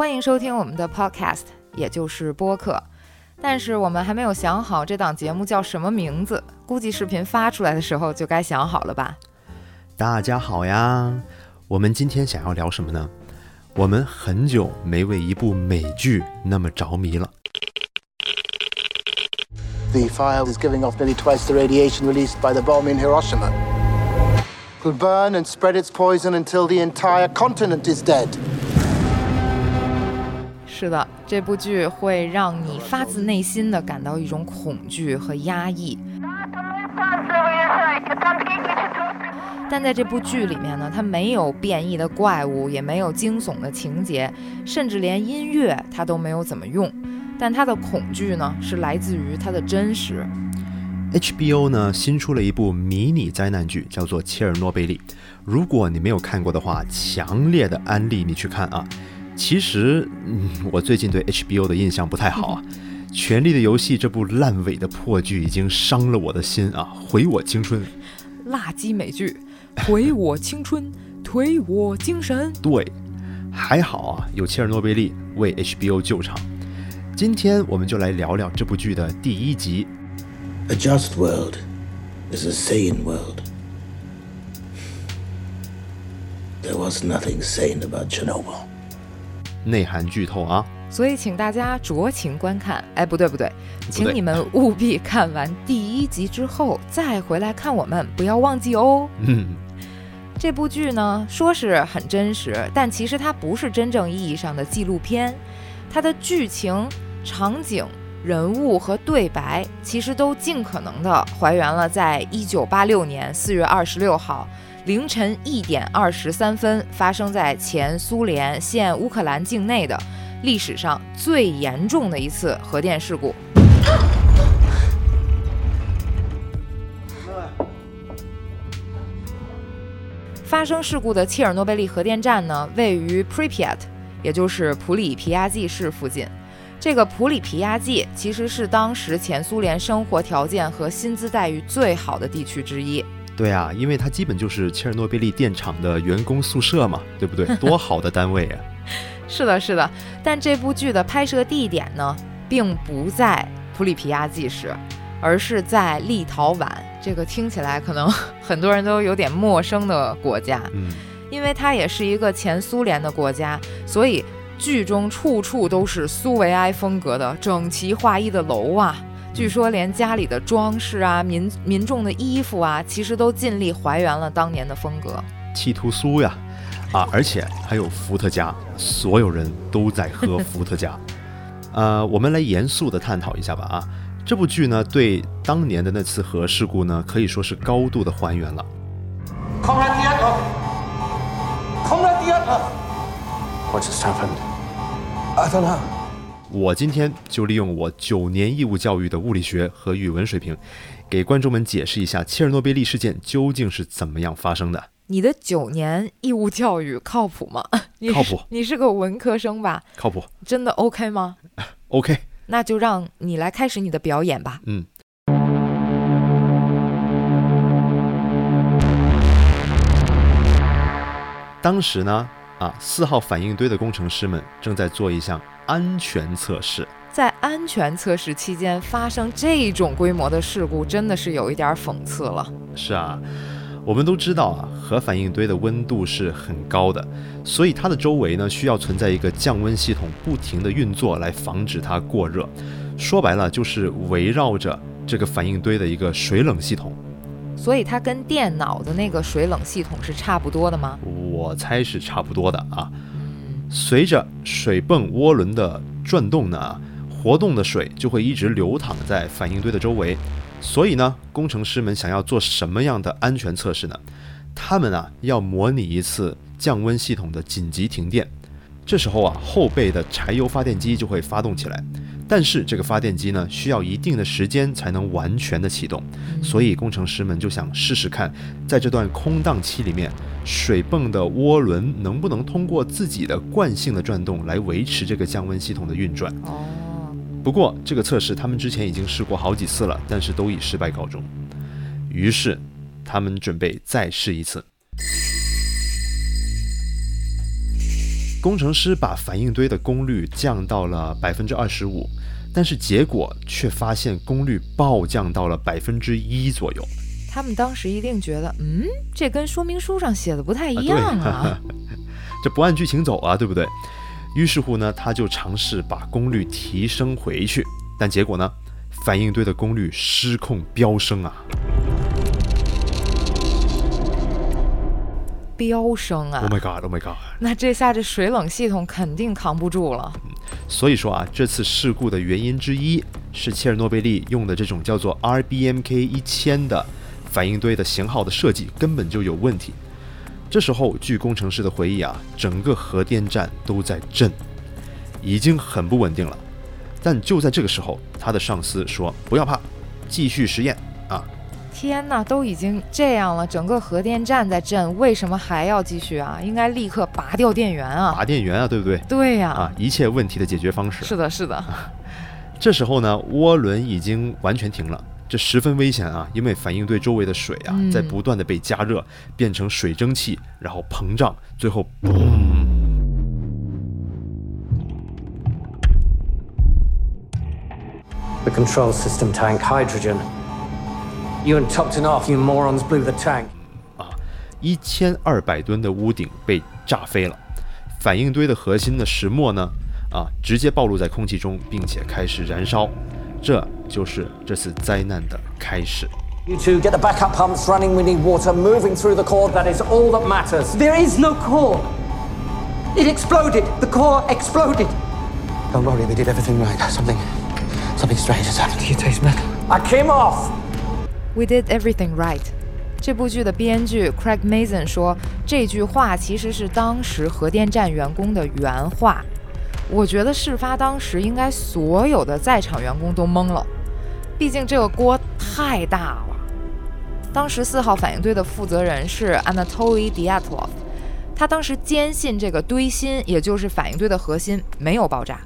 欢迎收听我们的 Podcast，也就是播客。但是我们还没有想好这档节目叫什么名字，估计视频发出来的时候就该想好了吧。大家好呀，我们今天想要聊什么呢？我们很久没为一部美剧那么着迷了。The fire is giving off nearly twice the radiation released by the bomb in Hiroshima. It will burn and spread its poison until the entire continent is dead. 是的，这部剧会让你发自内心的感到一种恐惧和压抑。但在这部剧里面呢，它没有变异的怪物，也没有惊悚的情节，甚至连音乐它都没有怎么用。但它的恐惧呢，是来自于它的真实。HBO 呢新出了一部迷你灾难剧，叫做《切尔诺贝利》。如果你没有看过的话，强烈的安利你去看啊！其实，嗯，我最近对 HBO 的印象不太好啊，《权力的游戏》这部烂尾的破剧已经伤了我的心啊，毁我青春。垃圾美剧，毁我青春，颓我精神。对，还好啊，有切尔诺贝利为 HBO 救场。今天我们就来聊聊这部剧的第一集。A just world is a sane world. There was nothing sane about Chernobyl. 内涵剧透啊！所以请大家酌情观看。哎，不对不对，对请你们务必看完第一集之后再回来看我们，不要忘记哦。嗯，这部剧呢，说是很真实，但其实它不是真正意义上的纪录片，它的剧情、场景、人物和对白，其实都尽可能的还原了在一九八六年四月二十六号凌晨一点二十三分发生在前苏联现乌克兰境内的历史上最严重的一次核电事故。发生事故的切尔诺贝利核电站呢，位于 Pripyat，也就是普里皮亚季市附近。这个普里皮亚季其实是当时前苏联生活条件和薪资待遇最好的地区之一。对啊，因为它基本就是切尔诺贝利电厂的员工宿舍嘛，对不对？多好的单位啊！是的，是的。但这部剧的拍摄地点呢，并不在普里皮亚季市，而是在立陶宛。这个听起来可能很多人都有点陌生的国家，嗯，因为它也是一个前苏联的国家，所以剧中处处都是苏维埃风格的整齐划一的楼啊。据说连家里的装饰啊、民民众的衣服啊，其实都尽力还原了当年的风格。气图苏呀，啊，而且还有伏特加，所有人都在喝 伏特加。呃，我们来严肃的探讨一下吧啊，这部剧呢，对当年的那次核事故呢，可以说是高度的还原了。Comrade Dieter! Comrade Dieter! What just happened? I don't know. 我今天就利用我九年义务教育的物理学和语文水平，给观众们解释一下切尔诺贝利事件究竟是怎么样发生的。你的九年义务教育靠谱吗？你靠谱你是个文科生吧？靠谱真的 OK 吗？？OK，那就让你来开始你的表演吧。嗯。当时呢，啊，四号反应堆的工程师们正在做一项安全测试。在安全测试期间发生这种规模的事故，真的是有一点讽刺了。是啊，我们都知道啊，核反应堆的温度是很高的，所以它的周围呢需要存在一个降温系统，不停的运作来防止它过热。说白了，就是围绕着这个反应堆的一个水冷系统。所以它跟电脑的那个水冷系统是差不多的吗？我猜是差不多的啊。随着水泵涡轮的转动呢，活动的水就会一直流淌在反应堆的周围。所以呢，工程师们想要做什么样的安全测试呢？他们啊要模拟一次降温系统的紧急停电。这时候啊，后备的柴油发电机就会发动起来，但是这个发电机呢，需要一定的时间才能完全的启动，所以工程师们就想试试看，在这段空档期里面，水泵的涡轮能不能通过自己的惯性的转动来维持这个降温系统的运转。哦，不过这个测试他们之前已经试过好几次了，但是都以失败告终。于是他们准备再试一次。工程师把反应堆的功率降到了百分之二十五，但是结果却发现功率暴降到了百分之一左右。他们当时一定觉得，嗯，这跟说明书上写的不太一样啊。这不按剧情走啊，对不对？于是乎呢，他就尝试把功率提升回去，但结果呢，反应堆的功率失控飙升啊！飙升啊 Oh my god！Oh my god！那这下这水冷系统肯定扛不住了。所以说啊，这次事故的原因之一是切尔诺贝利用的这种叫做 RBMK 一千的反应堆的型号的设计根本就有问题。这时候，据工程师的回忆啊，整个核电站都在震，已经很不稳定了。但就在这个时候，他的上司说：“不要怕，继续实验啊！”天哪，都已经这样了，整个核电站在震，为什么还要继续啊？应该立刻拔掉电源啊！拔电源啊，对不对？对呀，啊，一切问题的解决方式。是的，是的。这时候呢，涡轮已经完全停了。这十分危险啊！因为反应堆周围的水啊，在不断的被加热，变成水蒸气，然后膨胀，最后嘣！The control system tank hydrogen. You and topten off. You morons blew the tank. 啊，一千二百吨的屋顶被炸飞了，反应堆的核心的石墨呢，啊，直接暴露在空气中，并且开始燃烧。这就是这次灾难的开始。You two get the backup pumps running. We need water moving through the core. That is all that matters. There is no core. It exploded. The core exploded. Don't worry, we did everything right. Something, something strange has happened. You taste metal. I came off. We did everything right. 这部剧的编剧 Craig Mason 说，这句话其实是当时核电站员工的原话。我觉得事发当时，应该所有的在场员工都懵了，毕竟这个锅太大了。当时四号反应堆的负责人是 Anatoly Dyatlov，他当时坚信这个堆芯，也就是反应堆的核心没有爆炸，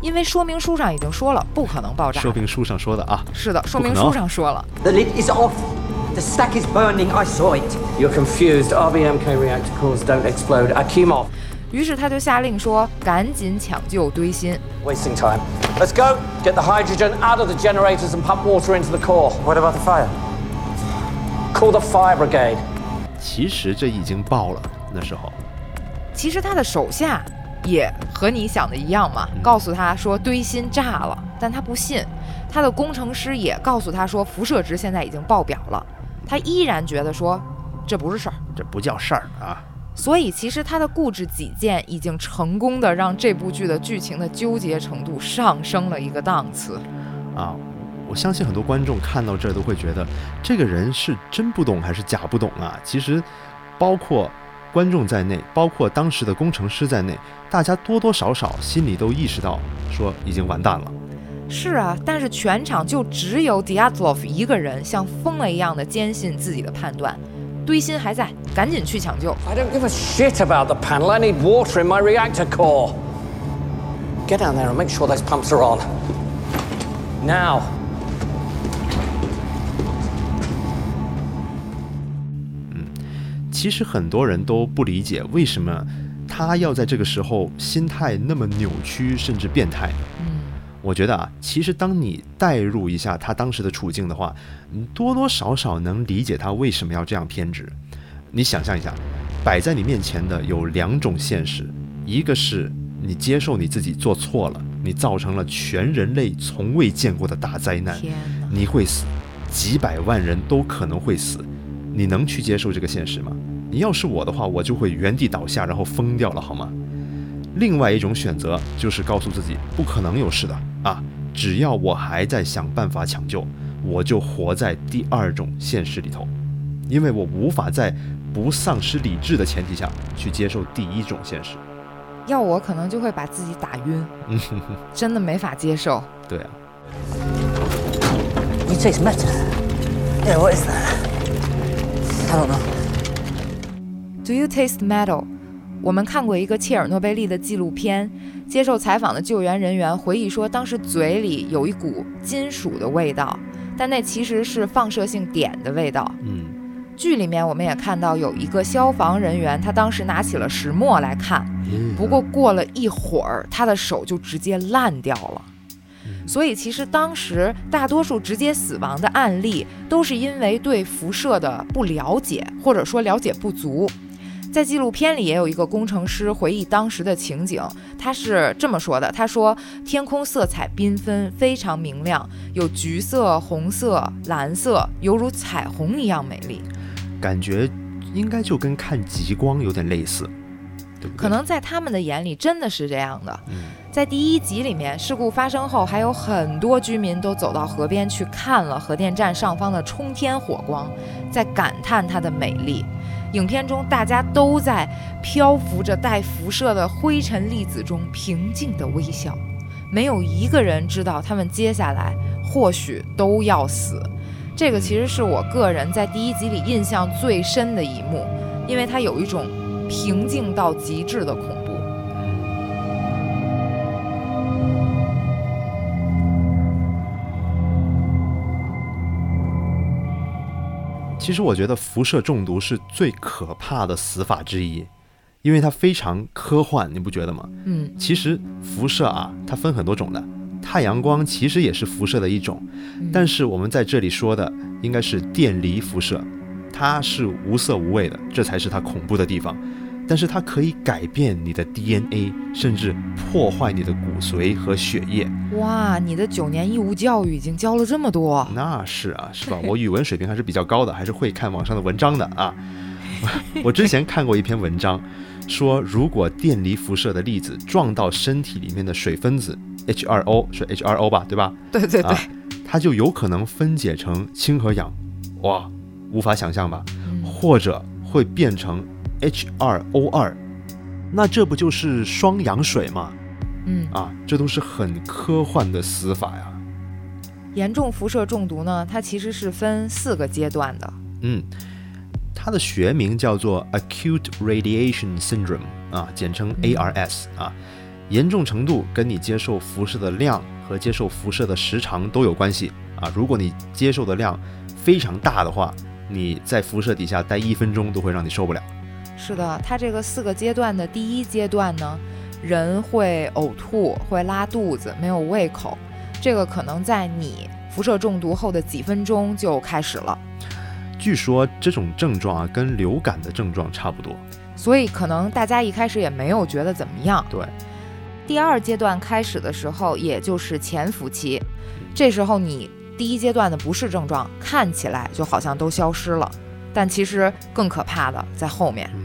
因为说明书上已经说了不可能爆炸。说明书上说的啊，是的，说明书上说了。The lid is off. The stack is burning. I saw it. You're confused. RBMK reactor cores don't explode. Akimov. 于是他就下令说：“赶紧抢救堆芯。” Wasting time. Let's go. Get the hydrogen out of the generators and pump water into the core. What about the fire? Call the fire brigade. 其实这已经爆了。那时候，其实他的手下也和你想的一样嘛，告诉他说堆芯炸了，但他不信。他的工程师也告诉他说辐射值现在已经爆表了，他依然觉得说这不是事儿，这不叫事儿啊。所以，其实他的固执己见已经成功的让这部剧的剧情的纠结程度上升了一个档次。啊，我相信很多观众看到这儿都会觉得，这个人是真不懂还是假不懂啊？其实，包括观众在内，包括当时的工程师在内，大家多多少少心里都意识到，说已经完蛋了。是啊，但是全场就只有 Dyatlov 一个人像疯了一样的坚信自己的判断。堆芯还在，赶紧去抢救。I don't give a shit about the panel. I need water in my reactor core. Get down there and make sure those pumps are on. Now. 其实很多人都不理解为什么他要在这个时候心态那么扭曲，甚至变态。嗯。我觉得啊，其实当你代入一下他当时的处境的话，你多多少少能理解他为什么要这样偏执。你想象一下，摆在你面前的有两种现实：一个是你接受你自己做错了，你造成了全人类从未见过的大灾难，你会死，几百万人都可能会死，你能去接受这个现实吗？你要是我的话，我就会原地倒下，然后疯掉了，好吗？另外一种选择就是告诉自己不可能有事的啊！只要我还在想办法抢救，我就活在第二种现实里头，因为我无法在不丧失理智的前提下去接受第一种现实。要我可能就会把自己打晕，真的没法接受。对啊。You taste metal. Yeah, what is that? I don't know. Do you taste metal? 我们看过一个切尔诺贝利的纪录片，接受采访的救援人员回忆说，当时嘴里有一股金属的味道，但那其实是放射性碘的味道。嗯，剧里面我们也看到有一个消防人员，他当时拿起了石墨来看，不过过了一会儿，他的手就直接烂掉了。所以其实当时大多数直接死亡的案例，都是因为对辐射的不了解，或者说了解不足。在纪录片里也有一个工程师回忆当时的情景，他是这么说的：“他说天空色彩缤纷，非常明亮，有橘色、红色、蓝色，犹如彩虹一样美丽。感觉应该就跟看极光有点类似，对对？可能在他们的眼里真的是这样的。嗯在第一集里面，事故发生后，还有很多居民都走到河边去看了核电站上方的冲天火光，在感叹它的美丽。影片中，大家都在漂浮着带辐射的灰尘粒子中平静地微笑，没有一个人知道他们接下来或许都要死。这个其实是我个人在第一集里印象最深的一幕，因为它有一种平静到极致的恐怖。其实我觉得辐射中毒是最可怕的死法之一，因为它非常科幻，你不觉得吗？嗯，其实辐射啊，它分很多种的，太阳光其实也是辐射的一种，但是我们在这里说的应该是电离辐射，它是无色无味的，这才是它恐怖的地方。但是它可以改变你的 DNA，甚至破坏你的骨髓和血液。哇，你的九年义务教育已经教了这么多，那是啊，是吧？我语文水平还是比较高的，还是会看网上的文章的啊。我之前看过一篇文章，说如果电离辐射的粒子撞到身体里面的水分子 H2O 是 H2O 吧，对吧？对对对，啊，它就有可能分解成氢和氧，哇，无法想象吧？或者会变成 H2O2，那这不就是双氧水吗？嗯，啊，这都是很科幻的死法呀。严重辐射中毒呢，它其实是分四个阶段的。嗯，它的学名叫做 Acute Radiation Syndrome 啊，简称 ARS 啊。严重程度跟你接受辐射的量和接受辐射的时长都有关系啊。如果你接受的量非常大的话，你在辐射底下待一分钟都会让你受不了。是的，它这个四个阶段的第一阶段呢，人会呕吐，会拉肚子，没有胃口。这个可能在你辐射中毒后的几分钟就开始了，据说这种症状啊，跟流感的症状差不多。所以可能大家一开始也没有觉得怎么样。对，第二阶段开始的时候，也就是潜伏期，这时候你第一阶段的不适症状看起来就好像都消失了，但其实更可怕的在后面。嗯，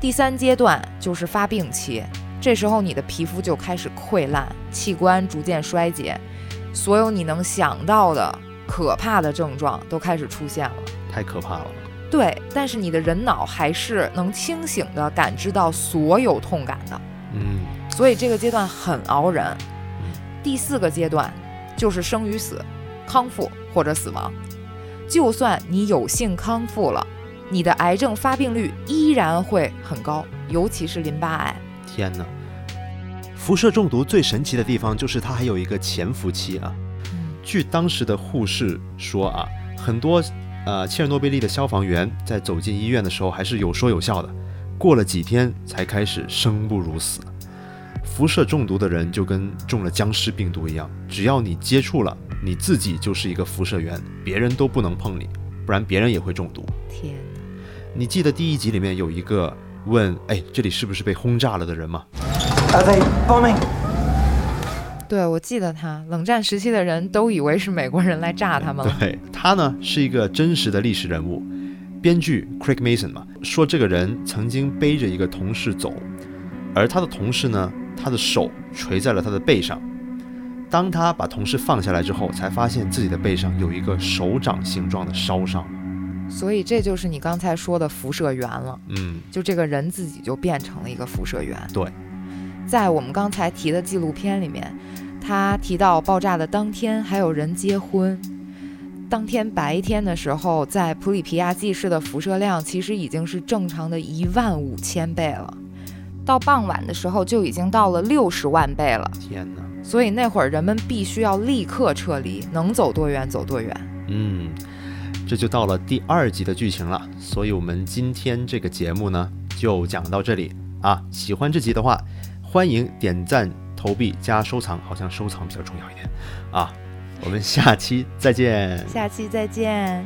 第三阶段就是发病期，这时候你的皮肤就开始溃烂，器官逐渐衰竭，所有你能想到的可怕的症状都开始出现了。太可怕了。对，但是你的人脑还是能清醒地感知到所有痛感的，嗯，所以这个阶段很熬人。第四个阶段就是生与死、康复或者死亡。就算你有幸康复了，你的癌症发病率依然会很高，尤其是淋巴癌。天哪！辐射中毒最神奇的地方就是它还有一个潜伏期啊。据当时的护士说啊，很多呃切尔诺贝利的消防员在走进医院的时候还是有说有笑的，过了几天才开始生不如死。辐射中毒的人就跟中了僵尸病毒一样，只要你接触了，你自己就是一个辐射源，别人都不能碰你，不然别人也会中毒。天哪！你记得第一集里面有一个问：“哎，这里是不是被轰炸了的人吗？” Are they bombing? 对，我记得他，冷战时期的人都以为是美国人来炸他们了。对他呢是一个真实的历史人物，编剧 Craig Mason 嘛，说这个人曾经背着一个同事走，而他的同事呢，他的手垂在了他的背上。当他把同事放下来之后，才发现自己的背上有一个手掌形状的烧伤。所以这就是你刚才说的辐射源了，嗯，就这个人自己就变成了一个辐射源。对，在我们刚才提的纪录片里面，他提到爆炸的当天还有人结婚。当天白天的时候，在普里皮亚季市的辐射量其实已经是正常的一万五千倍了，到傍晚的时候就已经到了六十万倍了。天哪，所以那会儿人们必须要立刻撤离，能走多远走多远。嗯，这就到了第二集的剧情了。所以我们今天这个节目呢，就讲到这里啊。喜欢这集的话，欢迎点赞、投币加收藏，好像收藏比较重要一点啊。我们下期再见。下期再见。